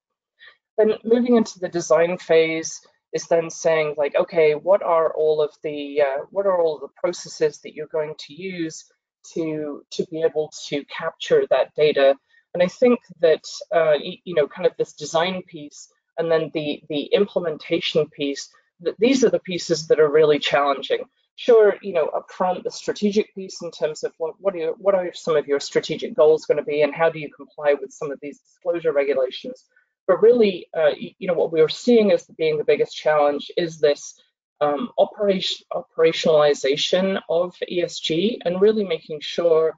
Then moving into the design phase is then saying like, okay, what are all of the uh, what are all the processes that you're going to use to to be able to capture that data? And I think that uh, you know, kind of this design piece and then the the implementation piece. That these are the pieces that are really challenging sure, you know, upfront the strategic piece in terms of what what are your, what are some of your strategic goals going to be, and how do you comply with some of these disclosure regulations. But really, uh, you know, what we are seeing as being the biggest challenge is this um, operation operationalization of ESG, and really making sure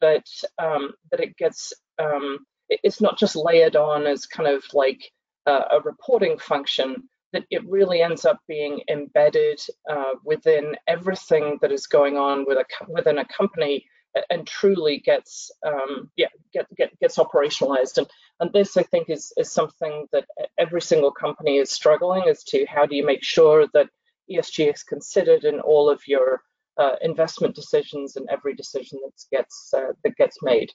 that um, that it gets um, it's not just layered on as kind of like a reporting function, that it really ends up being embedded uh, within everything that is going on with a, within a company and truly gets um, yeah get, get, gets operationalized and and this I think is is something that every single company is struggling as to how do you make sure that ESG is considered in all of your uh, investment decisions and every decision that gets uh, that gets made.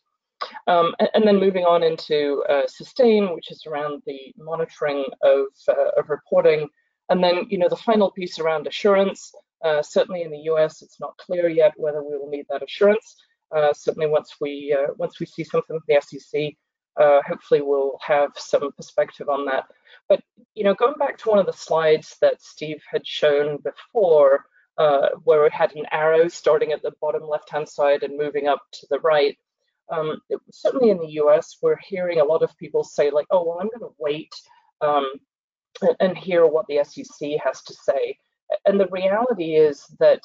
Um, and, then moving on into uh, sustain, which is around the monitoring of, uh, of reporting. And then, you know, the final piece around assurance. Uh, certainly in the US, it's not clear yet whether we will need that assurance. Uh, certainly once we uh, once we see something from the SEC, uh, hopefully we'll have some perspective on that. But, you know, going back to one of the slides that Steve had shown before, where it had an arrow starting at the bottom left-hand side and moving up to the right, um, it, certainly in the US, we're hearing a lot of people say like, oh, well, I'm going to wait um, and, and hear what the SEC has to say. And the reality is that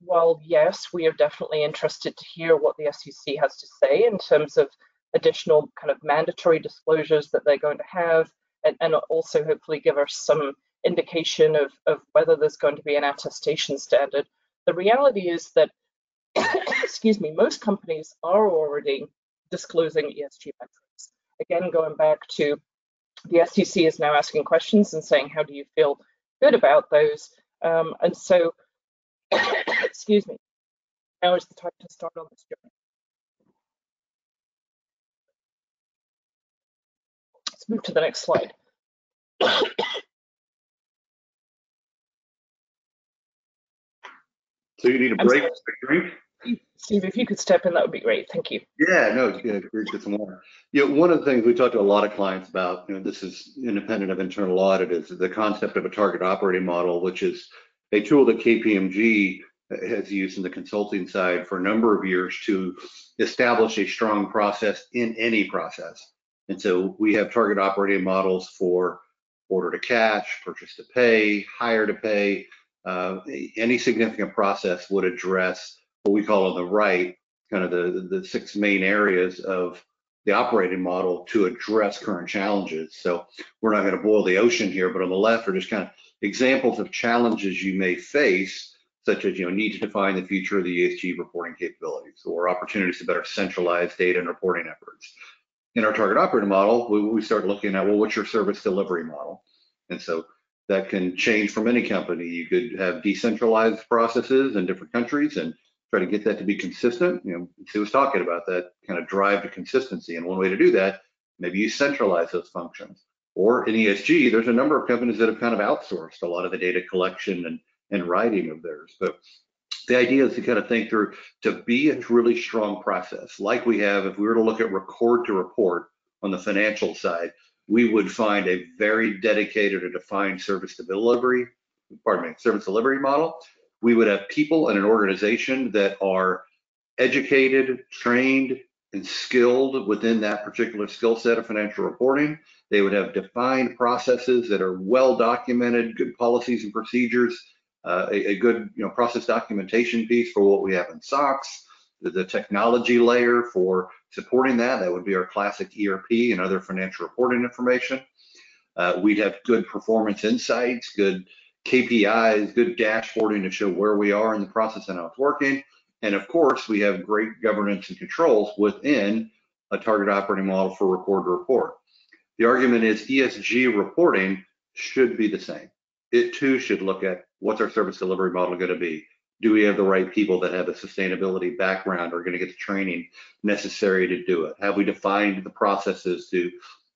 while yes, we are definitely interested to hear what the SEC has to say in terms of additional kind of mandatory disclosures that they're going to have, and, and also hopefully give us some indication of, of whether there's going to be an attestation standard. The reality is that excuse me, most companies are already disclosing ESG metrics. Again, going back to the SEC is now asking questions and saying, how do you feel good about those? Um, and so, excuse me, now is the time to start on this journey. Let's move to the next slide. So you need a break, drink? Steve, if you could step in, that would be great. Thank you. Yeah, no, yeah, get some water. Yeah, one of the things we talked to a lot of clients about, you know, this is independent of internal audit, is the concept of a target operating model, which is a tool that KPMG has used in the consulting side for a number of years to establish a strong process in any process. And so we have target operating models for order to cash, purchase to pay, hire to pay, uh, any significant process would address what we call on the right, kind of the, the six main areas of the operating model to address current challenges. So we're not going to boil the ocean here, but on the left are just kind of examples of challenges you may face, such as you know need to define the future of the ESG reporting capabilities or opportunities to better centralize data and reporting efforts. In our target operating model, we, we start looking at well, what's your service delivery model? And so that can change from any company. You could have decentralized processes in different countries and try to get that to be consistent. You know, Sue was talking about that kind of drive to consistency. And one way to do that Maybe you centralize those functions. Or in ESG, there's a number of companies that have kind of outsourced a lot of the data collection and, and writing of theirs. But the idea is to kind of think through to be a really strong process, like we have if we were to look at record to report on the financial side, we would find a very dedicated or defined service delivery, pardon me, service delivery model. We would have people in an organization that are educated, trained, and skilled within that particular skill set of financial reporting. They would have defined processes that are well documented, good policies and procedures, uh, a, a, good you know process documentation piece for what we have in SOX, the, the technology layer for supporting that. That would be our classic ERP and other financial reporting information. Uh, we'd have good performance insights, good KPIs, good dashboarding to show where we are in the process and how it's working. And of course, we have great governance and controls within a target operating model for record to report. The argument is ESG reporting should be the same. It too should look at what's our service delivery model going to be? Do we have the right people that have a sustainability background or are going to get the training necessary to do it? Have we defined the processes to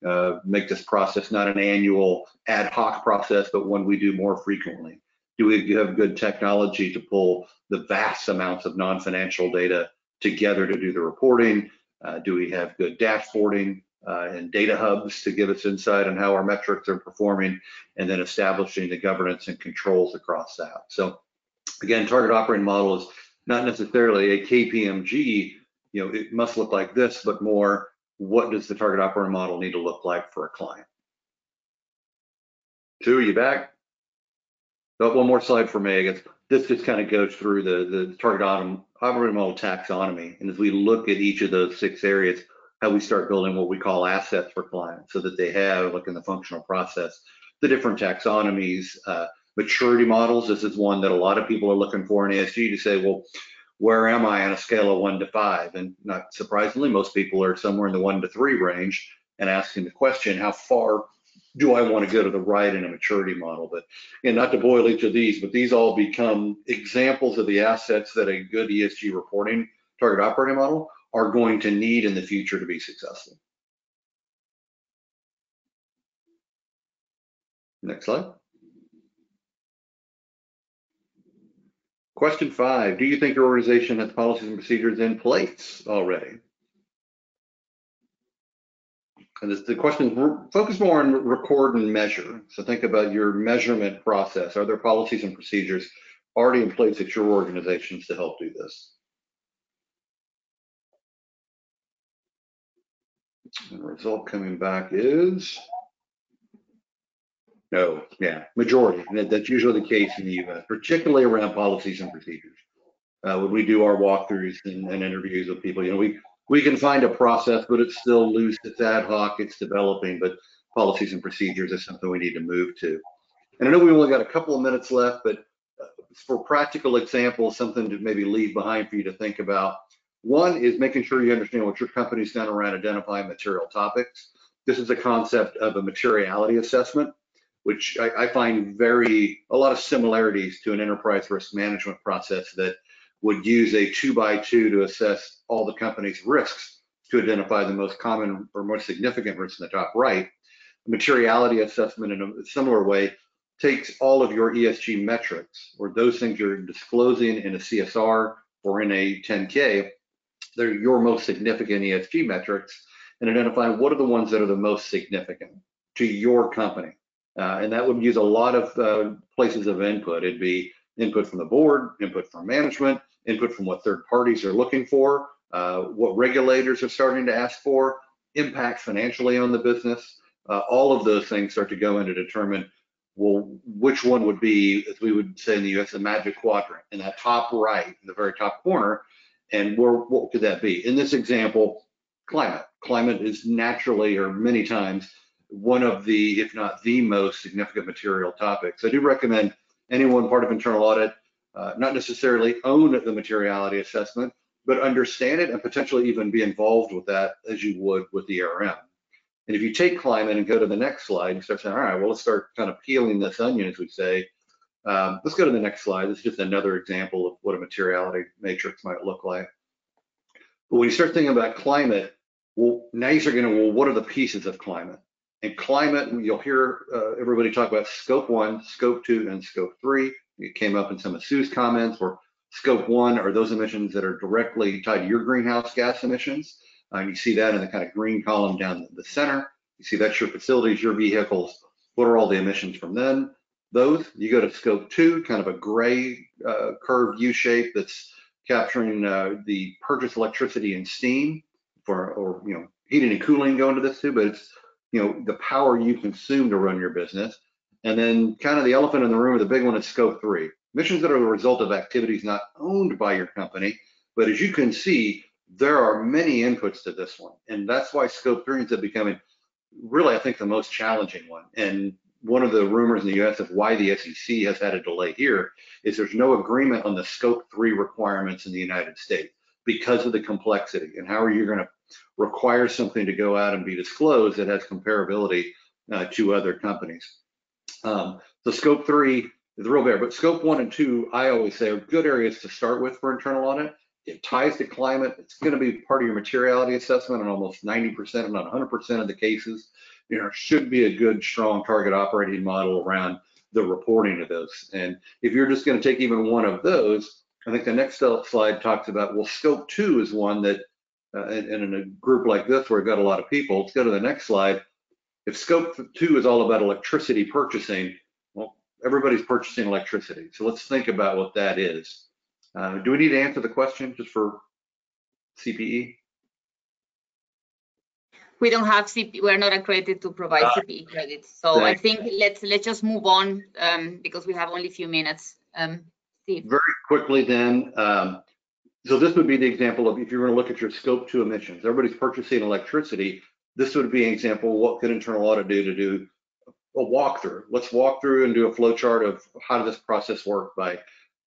uh, make this process not an annual ad hoc process, but one we do more frequently? Do we have good technology to pull the vast amounts of non-financial data together to do the reporting? Uh, do we have good dashboarding uh, and data hubs to give us insight on how our metrics are performing, and then establishing the governance and controls across that. So again, target operating model is not necessarily a KPMG, you know, it must look like this, but more what does the target operating model need to look like for a client? Sue, you back? Oh, one more slide for me. I guess this just kind of goes through the, the target operating model taxonomy. And as we look at each of those six areas, how we start building what we call assets for clients so that they have, like in the functional process, the different taxonomies, uh, maturity models. This is one that a lot of people are looking for in ESG to say, well, where am I on a scale of one to five? And not surprisingly, most people are somewhere in the one to three range and asking the question, how far do I want to go to the right in a maturity model? But and not to boil each of these, but these all become examples of the assets that a good ESG reporting target operating model are going to need in the future to be successful. Next slide. Question five, do you think your organization has policies and procedures in place already? And this, the question focus more on record and measure. So think about your measurement process. Are there policies and procedures already in place at your organizations to help do this? And the result coming back is no, yeah, majority. And that's usually the case in the US, particularly around policies and procedures. Uh, when we do our walkthroughs and, and, interviews with people, you know, we, we can find a process, but it's still loose, it's ad hoc, it's developing, but policies and procedures is something we need to move to. And I know we only got a couple of minutes left, but uh, for practical examples, something to maybe leave behind for you to think about. One is making sure you understand what your company's done around identifying material topics. This is a concept of a materiality assessment which I, I, find very a lot of similarities to an enterprise risk management process that would use a two by two to assess all the company's risks to identify the most common or most significant risks in the top right. Materiality assessment in a similar way takes all of your ESG metrics or those things you're disclosing in a CSR or in a 10K, they're your most significant ESG metrics and identifying what are the ones that are the most significant to your company uh, and that would use a lot of uh, places of input. It'd be input from the board, input from management, input from what third parties are looking for, uh, what regulators are starting to ask for, impact financially on the business. Uh, all of those things start to go in to determine, well, which one would be, as we would say in the US, a magic quadrant in that top right, in the very top corner, and where, what could that be? In this example, climate. Climate is naturally or many times one of the, if not the most significant material topics. I do recommend anyone part of internal audit uh, not necessarily own the materiality assessment, but understand it and potentially even be involved with that as you would with the ARM. And if you take climate and go to the next slide, you start saying, all right, well, let's start kind of peeling this onion, as we say. Um, let's go to the next slide. This is just another example of what a materiality matrix might look like. But when you start thinking about climate, Well, now you're going to, well, what are the pieces of climate? And climate, you'll hear uh, everybody talk about scope one, scope two, and scope three. It came up in some of Sue's comments where scope one are those emissions that are directly tied to your greenhouse gas emissions. Uh, you see that in the kind of green column down the center. You see that's your facilities, your vehicles. What are all the emissions from them? Those, you go to scope two, kind of a gray uh, curved U shape that's capturing uh, the purchased electricity and steam for, or, you know, heating and cooling go into this too, but it's, you know, the power you consume to run your business. And then kind of the elephant in the room, or the big one is scope three, emissions that are the result of activities not owned by your company. But as you can see, there are many inputs to this one. And that's why scope three ends up becoming really, I think, the most challenging one. And one of the rumors in the US of why the SEC has had a delay here is there's no agreement on the scope three requirements in the United States because of the complexity. And how are you going to require something to go out and be disclosed that has comparability uh, to other companies? Um, scope three is real bear, but scope one and two, I always say are good areas to start with for internal audit. It ties to climate. It's going to be part of your materiality assessment in almost 90%, if not 100% of the cases. You know, should be a good, strong target operating model around the reporting of those. And if you're just going to take even one of those, I think the next slide talks about, well, scope two is one that, uh, and, and in a group like this where we've got a lot of people, let's go to the next slide. If scope two is all about electricity purchasing, well, everybody's purchasing electricity. So let's think about what that is. Uh, do we need to answer the question just for CPE? We don't have CP, we're not accredited to provide uh, CPE credits. So I think let's let's just move on um, because we have only a few minutes. Um, Steve. Very quickly then, um, so this would be the example of if you're going to look at your scope two emissions, everybody's purchasing electricity. This would be an example. What could internal audit do to do a walkthrough? Let's walk through and do a flow chart of how does this process work by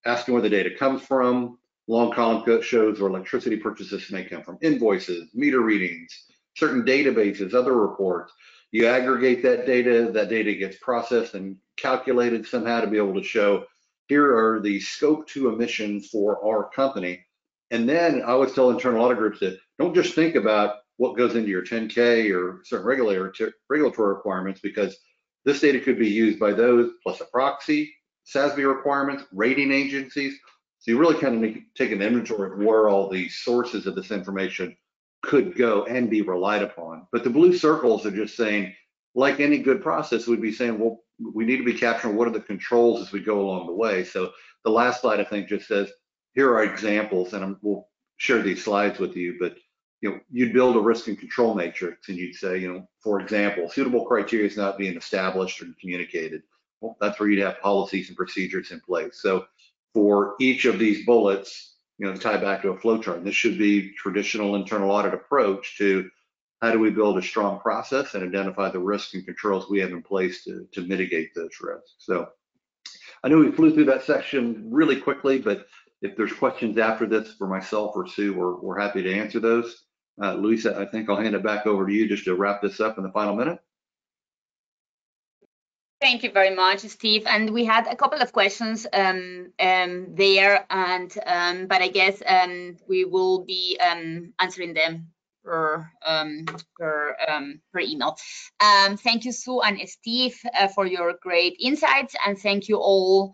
asking where the data comes from. Long column shows where electricity purchases may come from, invoices, meter readings, certain databases, other reports. You aggregate that data, that data gets processed and calculated somehow to be able to show here are the scope two emissions for our company. And then I always tell internal audit groups that don't just think about what goes into your 10K or certain regulatory requirements because this data could be used by those plus a proxy, SASB requirements, rating agencies. So you really kind of make, take an inventory of where all the sources of this information could go and be relied upon. But the blue circles are just saying, like any good process, we'd be saying, well, we need to be capturing what are the controls as we go along the way. So the last slide, I think, just says, here are examples, and I'm, we'll share these slides with you, but you know, you'd build a risk and control matrix and you'd say, you know, for example, suitable criteria is not being established or communicated well, that's where you'd have policies and procedures in place. So for each of these bullets, you know, to tie back to a flow chart, this should be traditional internal audit approach to how do we build a strong process and identify the risks and controls we have in place to, to mitigate those risks. So I know we flew through that section really quickly, but if there's questions after this for myself or Sue, we're, we're happy to answer those. Uh, Luisa, I think I'll hand it back over to you just to wrap this up in the final minute. Thank you very much, Steve. And we had a couple of questions um, um, there, and um, but I guess um, we will be um, answering them per um, per, per email. thank you, Sue and Steve, uh, for your great insights, and thank you all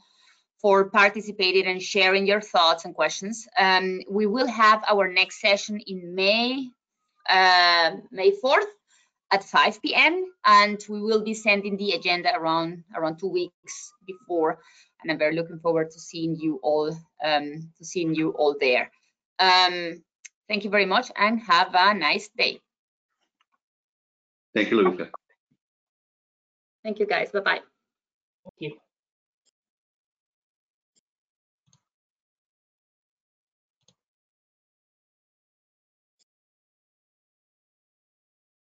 for participating and sharing your thoughts and questions. we will have our next session in May, uh, May 4th at 5 p.m. and we will be sending the agenda around around two weeks before. And I'm very looking forward to seeing you all um, to seeing you all there. Um, thank you very much and have a nice day. Thank you, Luca. Thank you, guys. Bye bye. Thank you.